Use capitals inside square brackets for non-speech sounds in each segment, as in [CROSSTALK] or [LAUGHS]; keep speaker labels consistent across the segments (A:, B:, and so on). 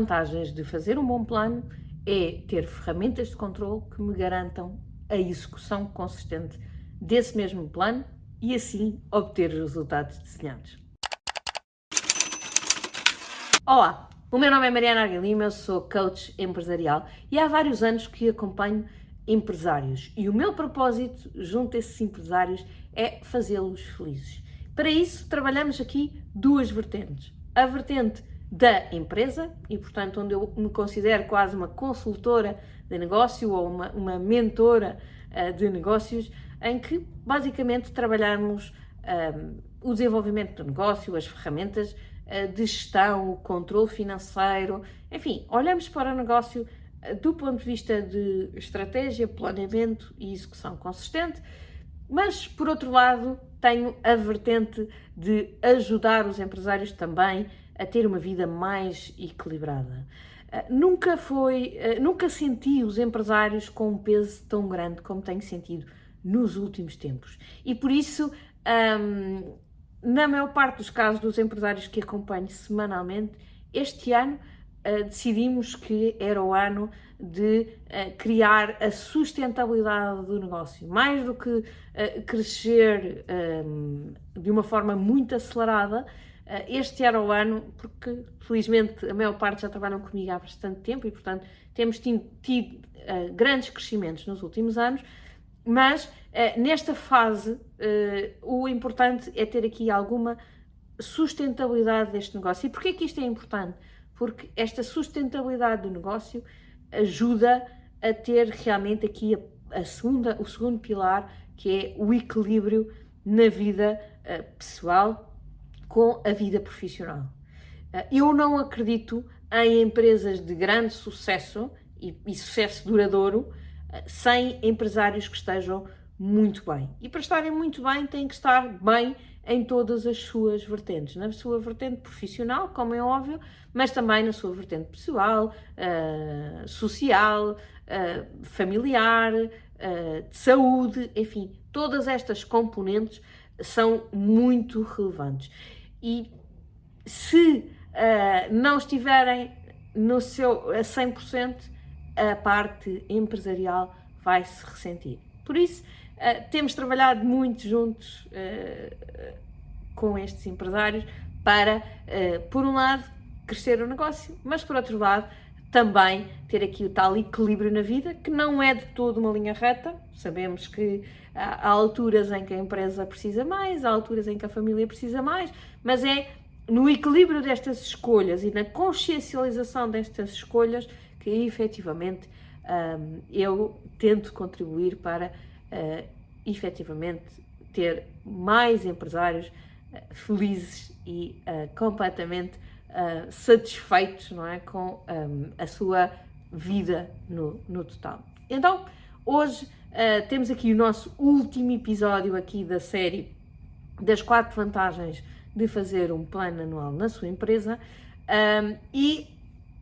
A: vantagens de fazer um bom plano é ter ferramentas de controle que me garantam a execução consistente desse mesmo plano e assim obter os resultados desenhados. Olá, o meu nome é Mariana Argalima, eu sou coach empresarial e há vários anos que acompanho empresários e o meu propósito junto a esses empresários é fazê-los felizes. Para isso, trabalhamos aqui duas vertentes. A vertente da empresa e, portanto, onde eu me considero quase uma consultora de negócio ou uma, uma mentora uh, de negócios, em que basicamente trabalhamos um, o desenvolvimento do negócio, as ferramentas uh, de gestão, o controle financeiro, enfim, olhamos para o negócio uh, do ponto de vista de estratégia, planeamento e execução consistente. Mas, por outro lado, tenho a vertente de ajudar os empresários também a ter uma vida mais equilibrada. Uh, nunca foi, uh, nunca senti os empresários com um peso tão grande como tenho sentido nos últimos tempos. E por isso, um, na maior parte dos casos dos empresários que acompanho semanalmente, este ano uh, decidimos que era o ano de uh, criar a sustentabilidade do negócio. Mais do que uh, crescer um, de uma forma muito acelerada, este era o ano, porque felizmente a maior parte já trabalham comigo há bastante tempo e, portanto, temos tido, tido uh, grandes crescimentos nos últimos anos, mas uh, nesta fase uh, o importante é ter aqui alguma sustentabilidade deste negócio. E porquê que isto é importante? Porque esta sustentabilidade do negócio ajuda a ter realmente aqui a, a segunda, o segundo pilar, que é o equilíbrio na vida pessoal com a vida profissional. Ah, eu não acredito em empresas de grande sucesso e, e sucesso duradouro ah, sem empresários que estejam muito bem. E para estarem muito bem, têm que estar bem em todas as suas vertentes, na sua vertente profissional, como é óbvio, mas também na sua vertente pessoal, uh, social, uh, familiar, uh, de saúde, enfim, todas estas componentes são muito relevantes e se uh, não estiverem no seu a 100%, a parte empresarial vai se ressentir. Por isso, uh, temos trabalhado muito juntos uh, com estes empresários para, por um lado, crescer o negócio, mas por outro lado, também ter aqui o tal equilíbrio na vida, que não é de todo uma linha reta. Sabemos que há alturas em que a empresa precisa mais, há alturas em que a família precisa mais, mas é no equilíbrio destas escolhas e na consciencialização destas escolhas que efetivamente um, eu tento contribuir para uh, efetivamente ter mais empresários uh, felizes e completamente uh, satisfeitos não é, com um, a sua vida no, no total. Então, hoje uh, temos aqui o nosso último episódio aqui da série das quatro vantagens de fazer um plano anual na sua empresa um, e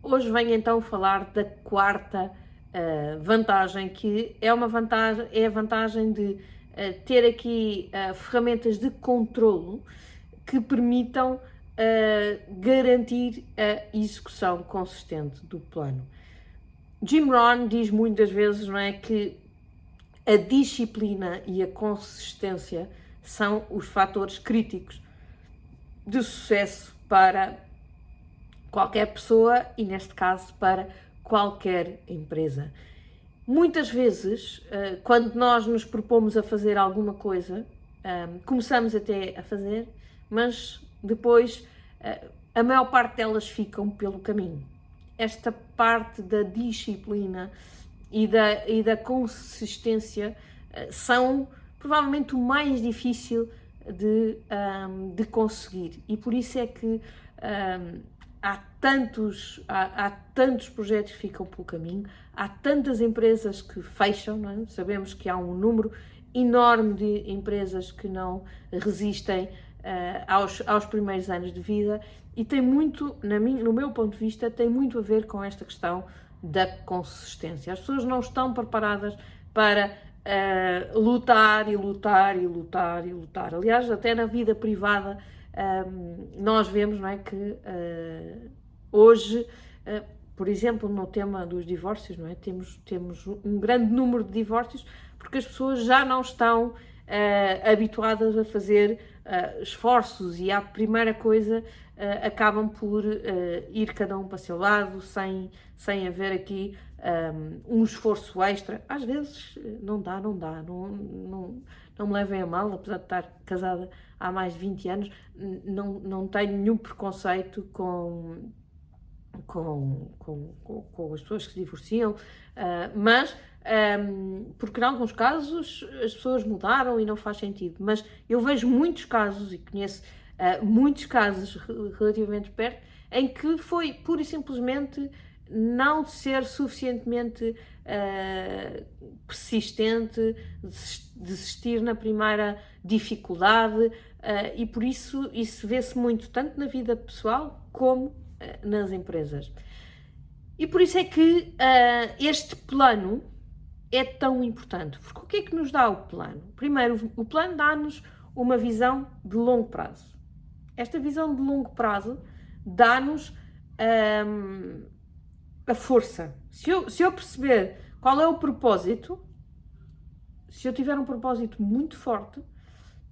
A: hoje venho então falar da quarta uh, vantagem que é uma vantagem é a vantagem de uh, ter aqui ferramentas de controlo que permitam garantir a execução consistente do plano. Jim Rohn diz muitas vezes não é, que a disciplina e a consistência são os fatores críticos de sucesso para qualquer pessoa e, neste caso, para qualquer empresa. Muitas vezes, eh, quando nós nos propomos a fazer alguma coisa, eh, começamos até a fazer, mas depois eh, a maior parte delas ficam pelo caminho. Esta parte da disciplina e da, e da consistência eh, são provavelmente o mais difícil de, um, de conseguir e por isso é que um, há tantos, há, há, tantos projetos que ficam pelo caminho, há tantas empresas que fecham, é? sabemos que há um número enorme de empresas que não resistem uh, aos, aos primeiros anos de vida e tem muito, na no meu ponto de vista, tem muito a ver com esta questão da consistência. As pessoas não estão preparadas para uh, lutar e lutar e lutar e lutar. Aliás, até na vida privada um, ehm, nós vemos não é, que uh, hoje por exemplo, no tema dos divórcios, não é? Temos, temos um grande número de divórcios porque as pessoas já não estão uh, habituadas a fazer uh, esforços e a primeira coisa uh, acabam por ir cada um para seu lado sem, sem haver aqui um, um, esforço extra. Às vezes não dá, não dá, não, não, não me levem a mal, apesar de estar casada há mais de 20 anos, não, não tenho nenhum preconceito com com, com, com, com, as pessoas que se divorciam, uh, mas um, porque em alguns casos as pessoas mudaram e não faz sentido. Mas eu vejo muitos casos e conheço uh, muitos casos relativamente perto em que foi pura e simplesmente não ser suficientemente uh, persistente, desistir na primeira dificuldade, uh, e por isso isso vê-se muito tanto na vida pessoal como nas empresas. E por isso é que este plano é tão importante? Porque o que é que nos dá o plano? Primeiro, o plano dá-nos uma visão de longo prazo. Esta visão de longo prazo dá-nos hum, a força. Se eu, se eu perceber qual é o propósito, se eu tiver um propósito muito forte,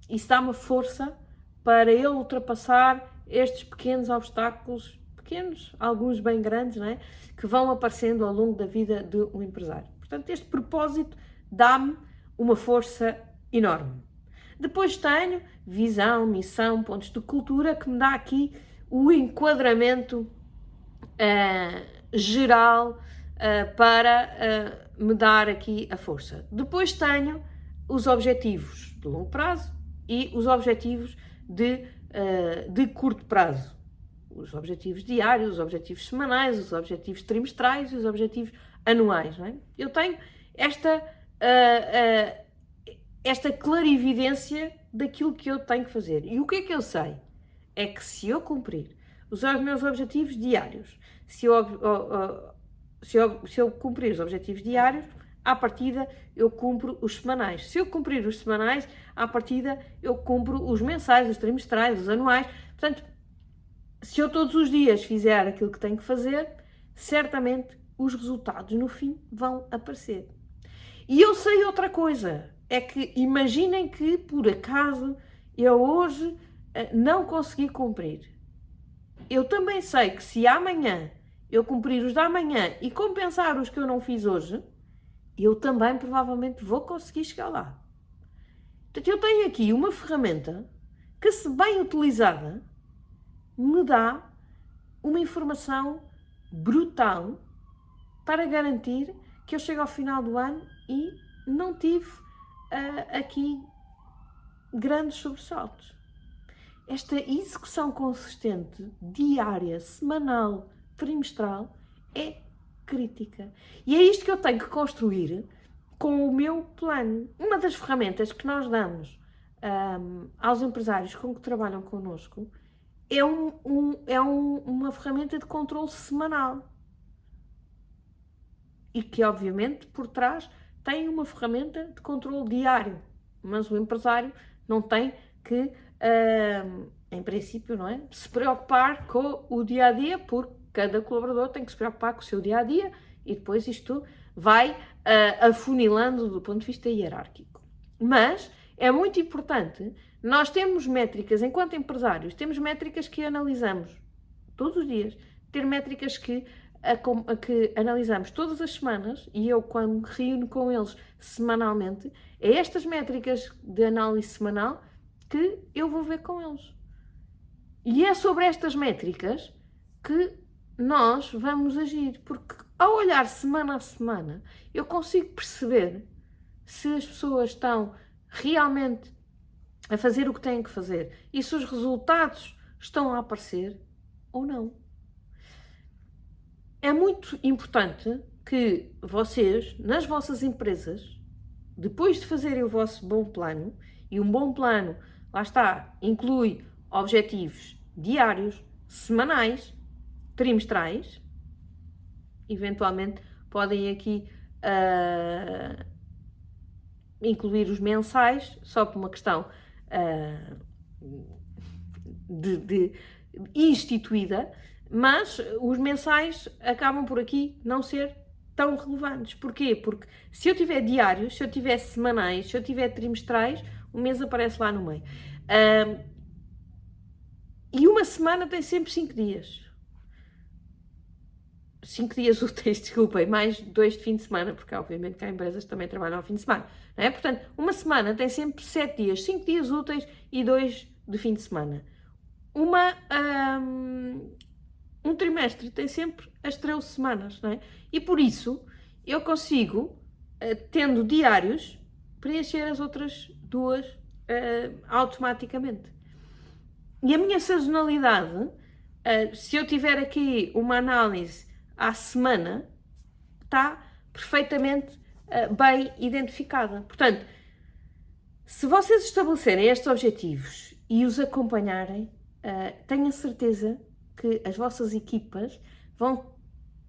A: isso dá-me força para eu ultrapassar estes pequenos obstáculos, pequenos, alguns bem grandes, não é? que vão aparecendo ao longo da vida de um empresário. Portanto, este propósito dá-me uma força enorme. Depois tenho visão, missão, pontos de cultura que me dá aqui o enquadramento uh, geral uh, para uh, me dar aqui a força. Depois tenho os objetivos de longo prazo e os objetivos de, de curto prazo. Os objetivos diários, os objetivos semanais, os objetivos trimestrais e os objetivos anuais. É? Eu tenho esta, uh, uh, esta clarividência daquilo que eu tenho que fazer. E o que é que eu sei? É que se eu cumprir os meus objetivos diários, se eu, uh, se eu, se eu cumprir os objetivos diários, à partida eu cumpro os semanais. Se eu cumprir os semanais, à partida eu cumpro os mensais, os trimestrais, os anuais. Portanto, se eu todos os dias fizer aquilo que tenho que fazer, certamente os resultados no fim vão aparecer. E eu sei outra coisa, é que imaginem que por acaso eu hoje eh, não consegui cumprir. Eu também sei que se amanhã eu cumprir os da manhã e compensar os que eu não fiz hoje, eu também provavelmente vou conseguir chegar lá. Portanto, eu tenho aqui uma ferramenta que, se bem utilizada, me dá uma informação brutal para garantir que eu chego ao final do ano e não tive uh, aqui grandes sobressaltos. Esta execução consistente, diária, semanal, trimestral, é crítica. E é isto que eu tenho que construir com o meu plano. Uma das ferramentas que nós damos um, aos empresários com que trabalham connosco é, um, um é um, uma ferramenta de controle semanal. E que, obviamente, por trás tem uma ferramenta de controle diário, mas o empresário não tem que, em princípio, não é, se preocupar com o dia a dia, porque cada colaborador tem que se preocupar com o seu dia a dia e depois isto vai uh, afunilando do ponto de vista hierárquico. Mas é muito importante, nós temos métricas, enquanto empresários, temos métricas que analisamos todos os dias, ter métricas que a, que analisamos todas as semanas e eu, quando reúno com eles semanalmente, é estas métricas de análise semanal que eu vou ver com eles. E é sobre estas métricas que nós vamos agir, porque ao olhar semana a semana, eu consigo perceber se as pessoas estão realmente a fazer o que têm que fazer. E se os resultados estão a aparecer ou não. É muito importante que vocês, nas vossas empresas, depois de fazerem o vosso bom plano, e um bom plano, lá está, inclui objetivos diários, semanais, trimestrais, eventualmente podem aqui uh, incluir os mensais, só por uma questão uh, de, de instituída, mas os mensais acabam por aqui não ser tão relevantes. Porquê? Porque se eu tiver diários, se eu tiver semanais, se eu tiver trimestrais, o mês aparece lá no meio. Um, e uma semana tem sempre 5 dias. 5 dias [LAUGHS] úteis, desculpem, mais dois de fim de semana, porque obviamente que há empresas que também trabalham ao fim de semana. Não é? Portanto, uma semana tem sempre 7 dias, 5 dias úteis e dois de fim de semana. Uma, um, um trimestre tem sempre as 13 semanas, não é? E por isso eu consigo, eh, tendo diários, preencher as outras duas uh, automaticamente. E a minha sazonalidade, uh, se eu tiver aqui uma análise à semana, está perfeitamente uh, bem identificada. Portanto, se vocês estabelecerem estes objetivos e os acompanharem, uh, certeza que as vossas equipas vão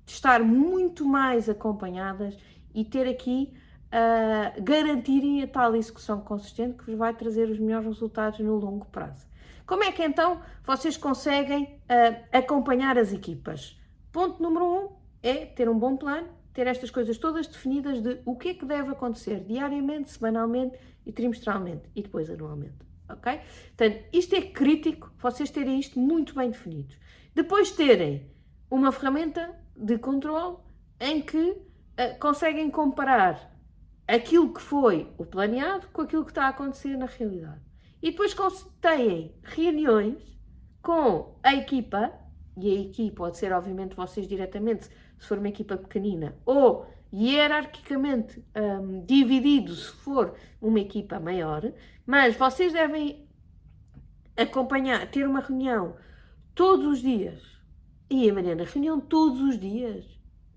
A: estar muito mais acompanhadas e ter aqui uh, garantirem a tal execução consistente que vos vai trazer os melhores resultados no longo prazo. Como é que então vocês conseguem uh, acompanhar as equipas? Ponto número um é ter um bom plano, ter estas coisas todas definidas de o que é que deve acontecer diariamente, semanalmente e trimestralmente e depois anualmente. Ok? Portanto, isto é crítico, vocês terem isto muito bem definido. Depois terem uma ferramenta de controle em que uh, conseguem comparar aquilo que foi o planeado com aquilo que está a acontecer na realidade. E depois têm reuniões com a equipa, e a equipa pode ser, obviamente, vocês diretamente, se for uma equipa pequenina, ou hierarquicamente um, dividido se for uma equipa maior, mas vocês devem acompanhar, ter uma reunião todos os dias. E a Mariana, reunião todos os dias?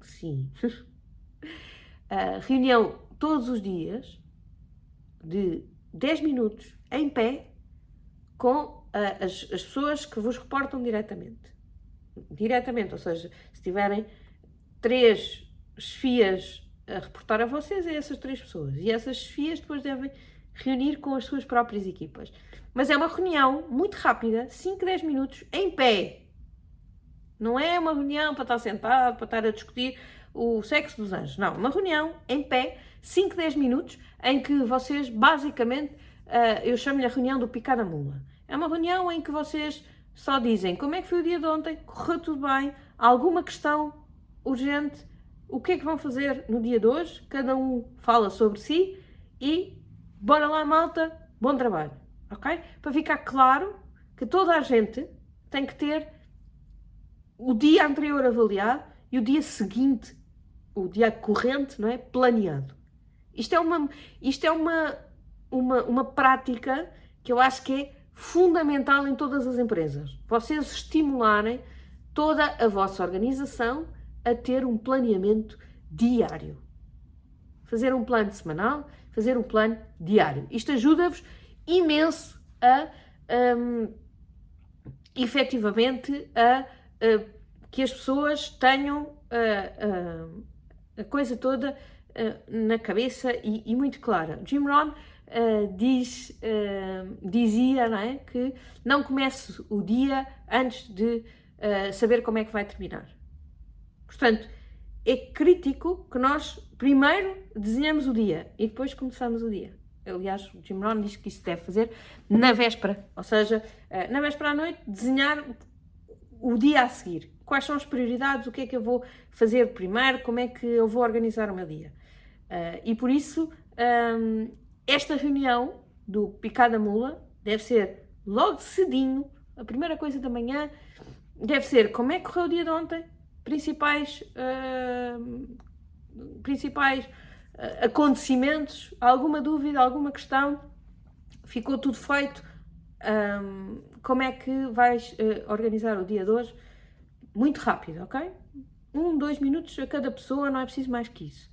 A: Sim. uh, [LAUGHS] reunião todos os dias, de 10 minutos, em pé, com uh, as, as pessoas que vos reportam diretamente. Diretamente, ou seja, se tiverem três chefias a reportar a vocês, é essas três pessoas. E essas chefias depois devem reunir com as suas próprias equipas. Mas é uma reunião muito rápida, 5, 10 minutos, em pé. Não é uma reunião para estar sentado, para estar a discutir o sexo dos anjos. Não, uma reunião em pé, 5, 10 minutos, em que vocês basicamente, uh, eu chamo-lhe a reunião do picar a mula. É uma reunião em que vocês só dizem como é que foi o dia de ontem, correu tudo bem, alguma questão urgente, o que é que vão fazer no dia de hoje, cada um fala sobre si e bora lá malta, bom trabalho, ok? Para ficar claro que toda a gente tem que ter o dia anterior avaliado e o dia seguinte o dia corrente, não é? Planeado. Isto é uma, isto é uma, uma, uma prática que eu acho que é fundamental em todas as empresas. Vocês estimularem toda a vossa organização a ter um planeamento diário. Fazer um plano semanal, fazer um plano diário. Isto ajuda-vos imenso a um, efetivamente a, a, que as pessoas tenham a, a coisa toda na cabeça e, e, muito clara. Jim Rohn uh, diz, uh, dizia não é, que não comece o dia antes de saber como é que vai terminar. Portanto, é crítico que nós primeiro desenhamos o dia e depois começamos o dia. Aliás, o Jim Rohn diz que isso deve fazer na véspera, ou seja, na véspera à noite, desenhar o dia a seguir quais são as prioridades, o que é que eu vou fazer primeiro, como é que eu vou organizar o meu dia. Uh, e por isso, um, esta reunião do Picada Mula deve ser logo cedinho, a primeira coisa da manhã, deve ser como é que correu o dia de ontem, principais, uh, principais uh, acontecimentos, alguma dúvida, alguma questão, ficou tudo feito, um, como é que vais uh, organizar o dia de hoje? muito rápido, ok? Um, dois minutos a cada pessoa, não é preciso mais que isso.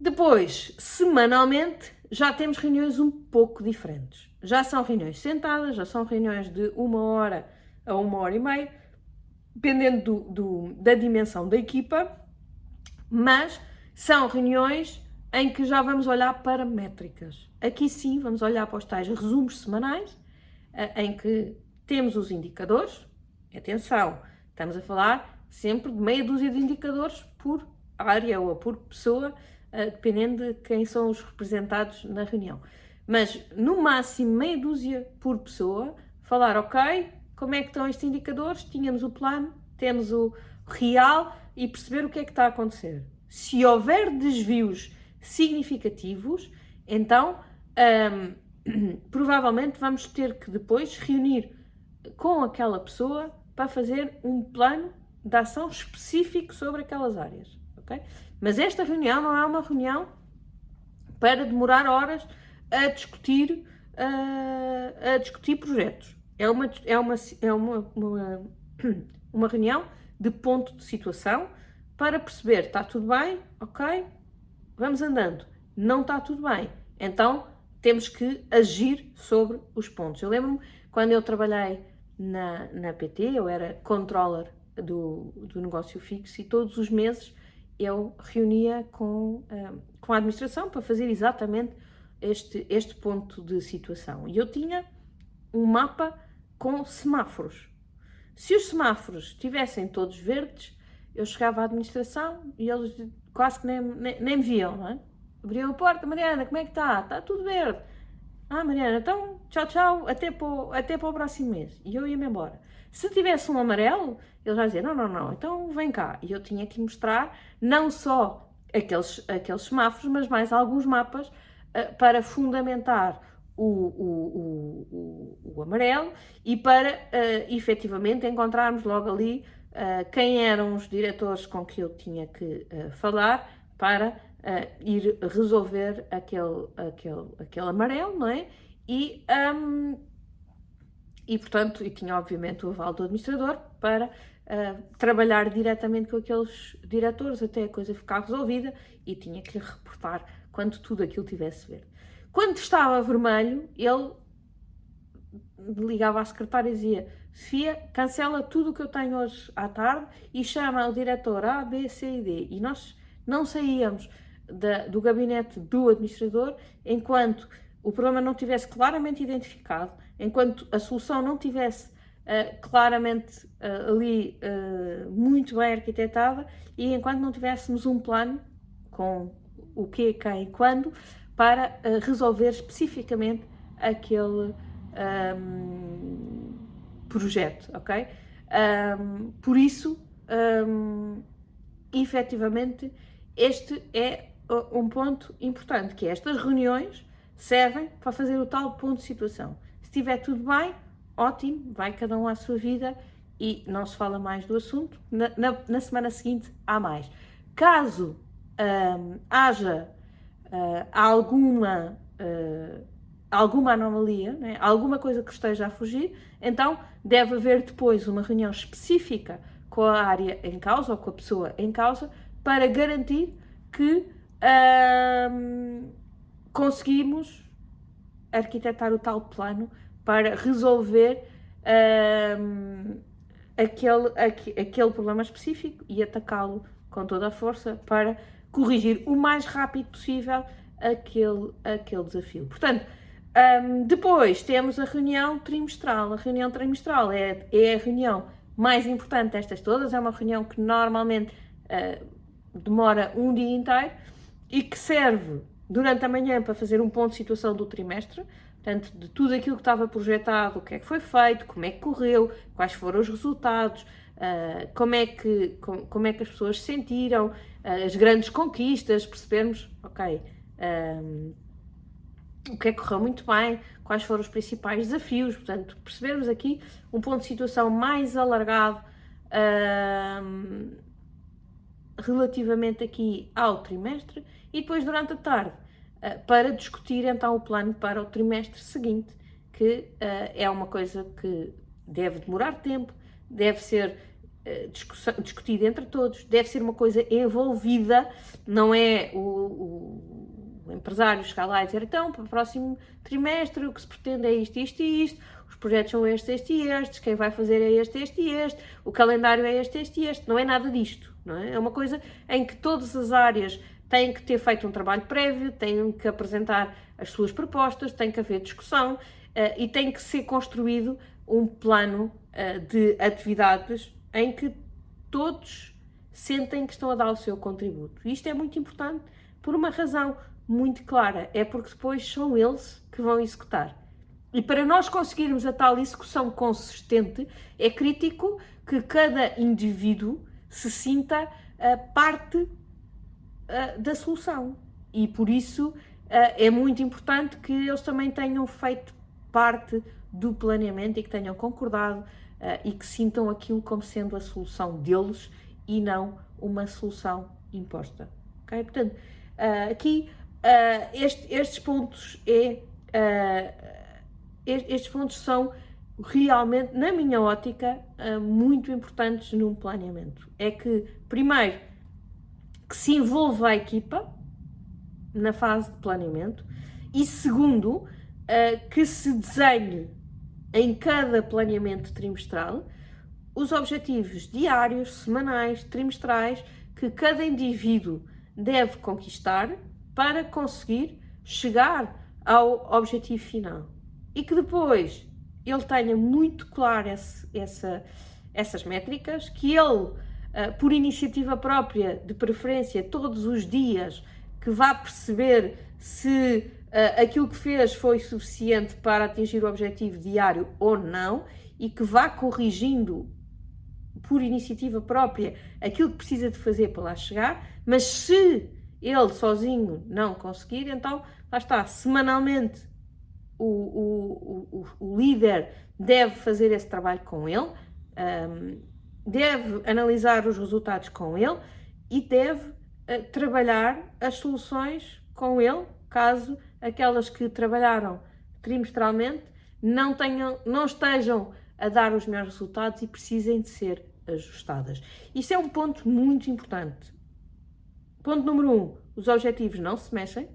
A: Depois, semanalmente, já temos reuniões um pouco diferentes. Já são reuniões sentadas, já são reuniões de uma hora a uma hora e meia, dependendo do, do, da dimensão da equipa, mas são reuniões em que já vamos olhar para métricas. Aqui sim, vamos olhar para os tais resumos semanais, eh, em que temos os indicadores, Atenção, Estamos a falar sempre de meia dúzia de indicadores por área ou por pessoa, dependendo de quem são os representados na reunião. Mas no máximo meia dúzia por pessoa, falar, ok, como é que estão estes indicadores? Tínhamos o plano, temos o real e perceber o que é que está a acontecer. Se houver desvios significativos, então um, [CLEARS THROAT] provavelmente vamos ter que depois reunir com aquela pessoa para fazer um plano de ação específico sobre aquelas áreas. Okay? Mas esta reunião não é uma reunião para demorar horas a discutir, uh, a discutir projetos. É uma, é uma, é uma, uma, [CLEARS THROAT] uma reunião de ponto de situação para perceber está tudo bem, ok, vamos andando. Não está tudo bem, então temos que agir sobre os pontos. Eu lembro-me quando eu trabalhei na, na PT, eu era controller do, do negócio fixo e todos os meses eu reunia com, uh, com a administração para fazer exatamente este, este ponto de situação. E eu tinha um mapa com semáforos. Se os semáforos estivessem todos verdes, eu chegava à administração e eles quase que nem, nem, nem me viam, não é? Abriam a porta, Mariana, como é que está? Está tudo verde. Ah, Mariana, então tchau, tchau, até para, o, até para o próximo mês. E eu ia-me embora. Se tivesse um amarelo, eles já diziam, não, não, não, então vem cá. E eu tinha que mostrar não só aqueles, aqueles semáforos, mas mais alguns mapas uh, para fundamentar o, o, o, o, amarelo e para uh, efetivamente encontrarmos logo ali uh, quem eram os diretores com que eu tinha que uh, falar para uh, ir resolver aquele, aquele, aquele amarelo, não é? E, um, e portanto, e tinha obviamente o aval do administrador para trabalhar diretamente com aqueles diretores até a coisa ficar resolvida e tinha que lhe reportar quando tudo aquilo tivesse verde. Quando estava vermelho, ele ligava à secretária e dizia: Sofia, cancela tudo o que eu tenho hoje à tarde e chama o diretor A, B, C e D. E nós não saíamos da, do gabinete do administrador enquanto o problema não tivesse claramente identificado, enquanto a solução não tivesse uh, claramente uh, ali uh, muito bem arquitetada e enquanto não tivéssemos um plano com o que, quem e quando para resolver especificamente aquele um, projeto, ok? Um, por isso, um, efetivamente, este é um ponto importante, que é estas reuniões servem para fazer o tal ponto de situação. Se estiver tudo bem, ótimo, vai cada um à sua vida e não se fala mais do assunto. Na, na, na semana seguinte há mais. Caso um, haja uh, alguma, uh, alguma anomalia, né? alguma coisa que esteja a fugir, então deve haver depois uma reunião específica com a área em causa ou com a pessoa em causa para garantir que uh, conseguimos arquitetar o tal plano para resolver uh, aquele, aquele problema específico e atacá-lo com toda a força para corrigir o mais rápido possível aquele, aquele desafio. Portanto, um, depois temos a reunião trimestral. A reunião trimestral é, é a reunião mais importante destas todas, é uma reunião que normalmente uh, demora um dia inteiro e que serve durante a manhã para fazer um ponto de situação do trimestre, portanto, de tudo aquilo que estava projetado, o que é que foi feito, como é que correu, quais foram os resultados, uh, como, é que, como, é que as pessoas se sentiram, uh, as grandes conquistas, percebermos, ok, um, o que é que correu muito bem, quais foram os principais desafios, portanto, percebermos aqui um ponto de situação mais alargado relativamente aqui ao trimestre e depois durante a tarde uh, para discutir então o plano para o trimestre seguinte, que uh, é uma coisa que deve demorar tempo, deve ser eh, discutida entre todos, deve ser uma coisa envolvida, não é o, o, empresário chegar lá e dizer então, para o próximo trimestre o que se pretende é isto, isto e isto, os projetos são estes, este e estes, quem vai fazer é este, este e este, o calendário é este, este e este, não é nada disto, não é? É uma coisa em que todas as áreas têm que ter feito um trabalho prévio, têm que apresentar as suas propostas, tem que haver discussão uh, e tem que ser construído um plano uh, de atividades em que todos sentem que estão a dar o seu contributo. Isto é muito importante por uma razão muito clara: é porque depois são eles que vão executar. E para nós conseguirmos a tal execução consistente, é crítico que cada indivíduo se sinta uh, parte uh, da solução. E por isso uh, é muito importante que eles também tenham feito parte do planeamento e que tenham concordado e que sintam aquilo como sendo a solução deles e não uma solução imposta. Okay? Portanto, aqui este, estes pontos é estes pontos são realmente, na minha ótica, ah, muito importantes num planeamento. É que, primeiro, que se envolva a equipa na fase de planeamento e, segundo, ah, que se desenhe em cada planeamento trimestral os objetivos diários, semanais, trimestrais que cada indivíduo deve conquistar para conseguir chegar ao objetivo final e que depois ele tenha muito claro esse, essa, essas métricas, que ele, uh, por iniciativa própria, de preferência, todos os dias, que vá perceber se uh, aquilo que fez foi suficiente para atingir o objetivo diário ou não e que vá corrigindo por iniciativa própria aquilo que precisa de fazer para lá chegar, mas se ele sozinho não conseguir, então lá está, semanalmente o, o, o, o líder deve fazer esse trabalho com ele, um, deve analisar os resultados com ele e deve uh, trabalhar as soluções com ele, caso aquelas que trabalharam trimestralmente não, tenham, não estejam a dar os melhores resultados e precisem de ser ajustadas. Isso é um ponto muito importante. Ponto número um: os objetivos não se mexem.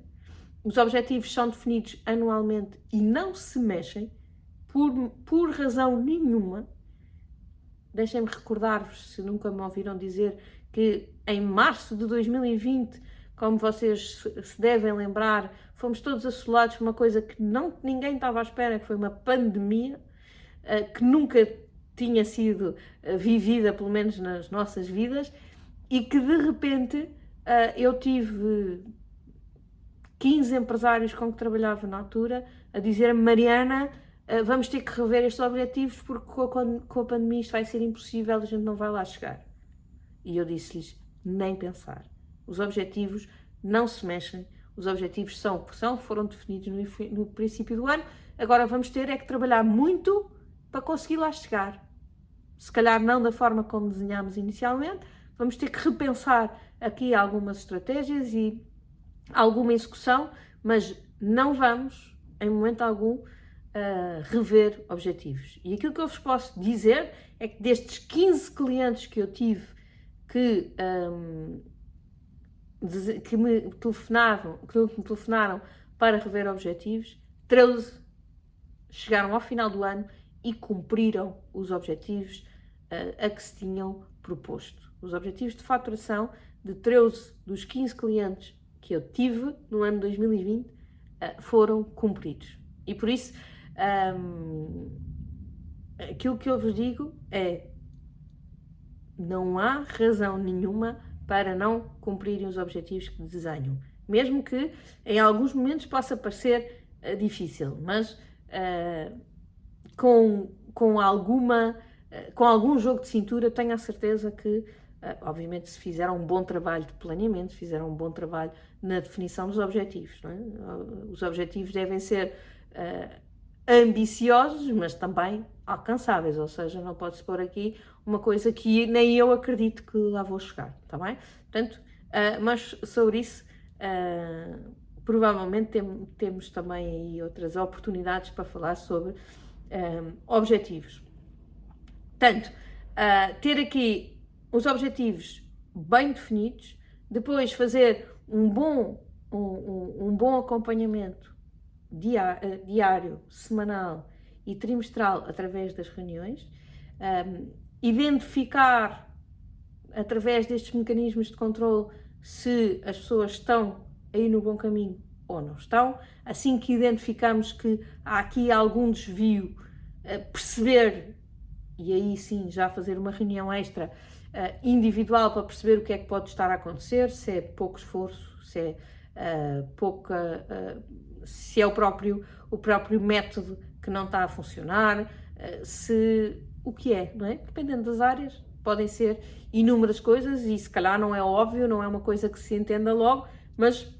A: Os objetivos são definidos anualmente e não se mexem por, por razão nenhuma. Deixem-me recordar-vos, se nunca me ouviram dizer, que em março de 2020, como vocês se devem lembrar, fomos todos assolados por uma coisa que não, ninguém estava à espera, que foi uma pandemia, eh, que nunca tinha sido eh, vivida, pelo menos nas nossas vidas, e que de repente eh, eu tive 15 empresários com que trabalhava na altura a dizer Mariana, eh, vamos ter que rever estes objetivos porque com a, com a pandemia isto vai ser impossível, a gente não vai lá chegar. E eu disse-lhes, nem pensar. Os objetivos não se mexem, os objetivos são o que são, foram definidos no, no princípio do ano, agora vamos ter é que trabalhar muito para conseguir lá chegar. Se calhar não da forma como desenhámos inicialmente, vamos ter que repensar aqui algumas estratégias e alguma execução, mas não vamos, em momento algum, uh, rever objetivos. E aquilo que eu vos posso dizer é que destes 15 clientes que eu tive que, um, que me telefonavam, que me telefonaram para rever objetivos, 13 chegaram ao final do ano e cumpriram os objetivos uh, a que se tinham proposto. Os objetivos de faturação de 13 dos 15 clientes que eu tive no ano 2020 eh, foram cumpridos. E por isso, um, aquilo que eu vos digo é: não há razão nenhuma para não cumprirem os objetivos que desenham. Mesmo que em alguns momentos possa parecer uh, difícil, mas uh, com, com, alguma, uh, com algum jogo de cintura, tenho a certeza que obviamente, se fizeram um bom trabalho de planeamento, se fizeram um bom trabalho na definição dos objetivos. É? Ah, os objetivos devem ser uh, ambiciosos, mas também alcançáveis, ou seja, não pode-se pôr aqui uma coisa que nem eu acredito que lá vou chegar, está bem? Portanto, uh, mas sobre isso, uh, provavelmente tem, temos também aí outras oportunidades para falar sobre objetivos. Portanto, ter aqui os objetivos bem definidos, depois fazer um bom, um, um, bom acompanhamento diário, eh, diário, semanal e trimestral através das reuniões, um, identificar através destes mecanismos de controle se as pessoas estão aí no bom caminho ou não estão. Assim que identificamos que há aqui algum desvio, eh, perceber e aí sim já fazer uma reunião extra individual para perceber o que é que pode estar a acontecer, se é pouco esforço, se é uh, pouca, uh, se é o próprio, o próprio método que não está a funcionar, se o que é, não é? Dependendo das áreas, podem ser inúmeras coisas e se calhar não é óbvio, não é uma coisa que se entenda logo, mas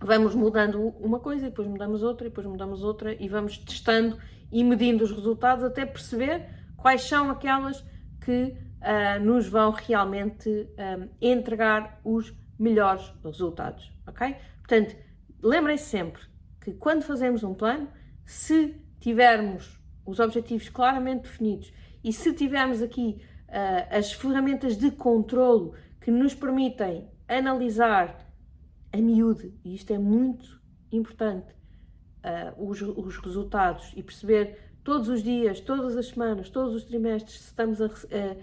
A: vamos mudando uma coisa, depois mudamos outra, depois mudamos outra e vamos testando e medindo os resultados até perceber quais são aquelas que uh, nos vão realmente um, entregar os melhores resultados, ok? Portanto, lembrem-se sempre que quando fazemos um plano, se tivermos os objetivos claramente definidos e se tivermos aqui uh, as ferramentas de controlo que nos permitem analisar a miúde, e isto é muito importante, uh, os, os, resultados e perceber todos os dias, todas as semanas, todos os trimestres, se estamos a, a,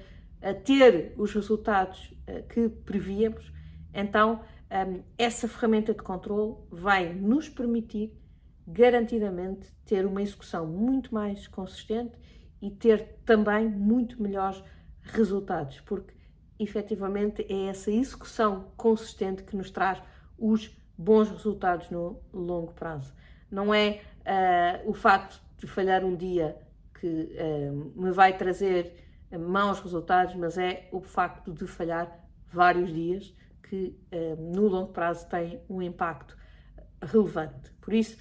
A: a ter os resultados uh, que prevíamos, então um, essa ferramenta de controle vai nos permitir garantidamente ter uma execução muito mais consistente e ter também muito melhores resultados, porque efetivamente é essa execução consistente que nos traz os bons resultados no longo prazo. Não é uh, o facto de falhar um dia que uh, me vai trazer maus resultados, mas é o facto de falhar vários dias que uh, no longo prazo tem um impacto relevante. Por isso,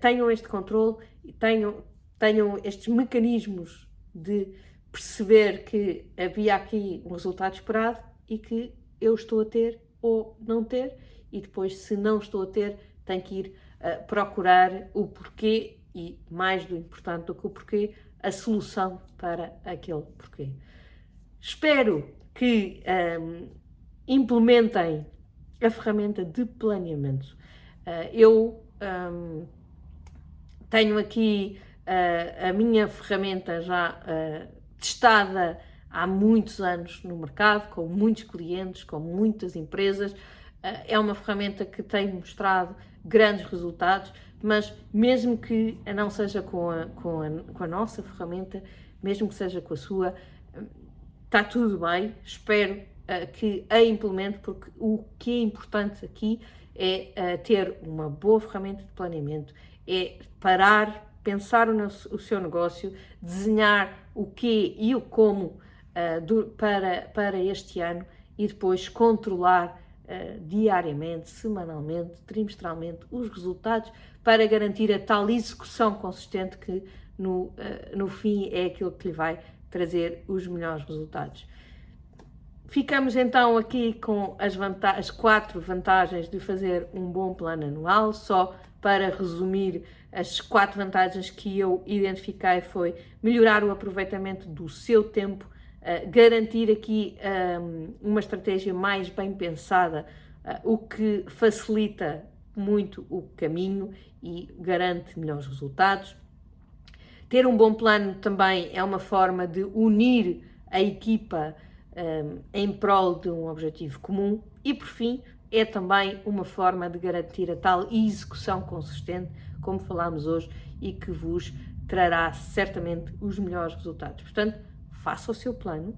A: tenham este controle e tenham, tenham estes mecanismos de perceber que havia aqui um resultado esperado e que eu estou a ter ou não ter e depois, se não estou a ter, tenho que ir uh, procurar o porquê e, mais do importante do que o porquê, a solução para aquele porquê. Espero que um, implementem a ferramenta de planeamento. Uh, eu um, tenho aqui uh, a minha ferramenta já uh, testada há muitos anos no mercado, com muitos clientes, com muitas empresas. É uma ferramenta que tem mostrado grandes resultados, mas mesmo que não seja com a, com a, com a nossa ferramenta, mesmo que seja com a sua, está tudo bem. Espero uh, que a implemente, porque o que é importante aqui é uh, ter uma boa ferramenta de planeamento, é parar, pensar o, nosso, o seu negócio, desenhar o que e o como uh, do, para, para este ano e depois controlar uh, diariamente, semanalmente, trimestralmente os resultados para garantir a tal execução consistente que no, uh, no fim é aquilo que lhe vai trazer os melhores resultados. Ficamos então aqui com as, as, quatro vantagens de fazer um bom plano anual. Só para resumir, as quatro vantagens que eu identifiquei foi melhorar o aproveitamento do seu tempo, garantir aqui um, uma estratégia mais bem pensada, uh, o que facilita muito o caminho e garante melhores resultados. Ter um bom plano também é uma forma de unir a equipa um, em prol de um objetivo comum e, por fim, é também uma forma de garantir a tal execução consistente, como falámos hoje, e que vos trará certamente os melhores resultados. Portanto, faça o seu plano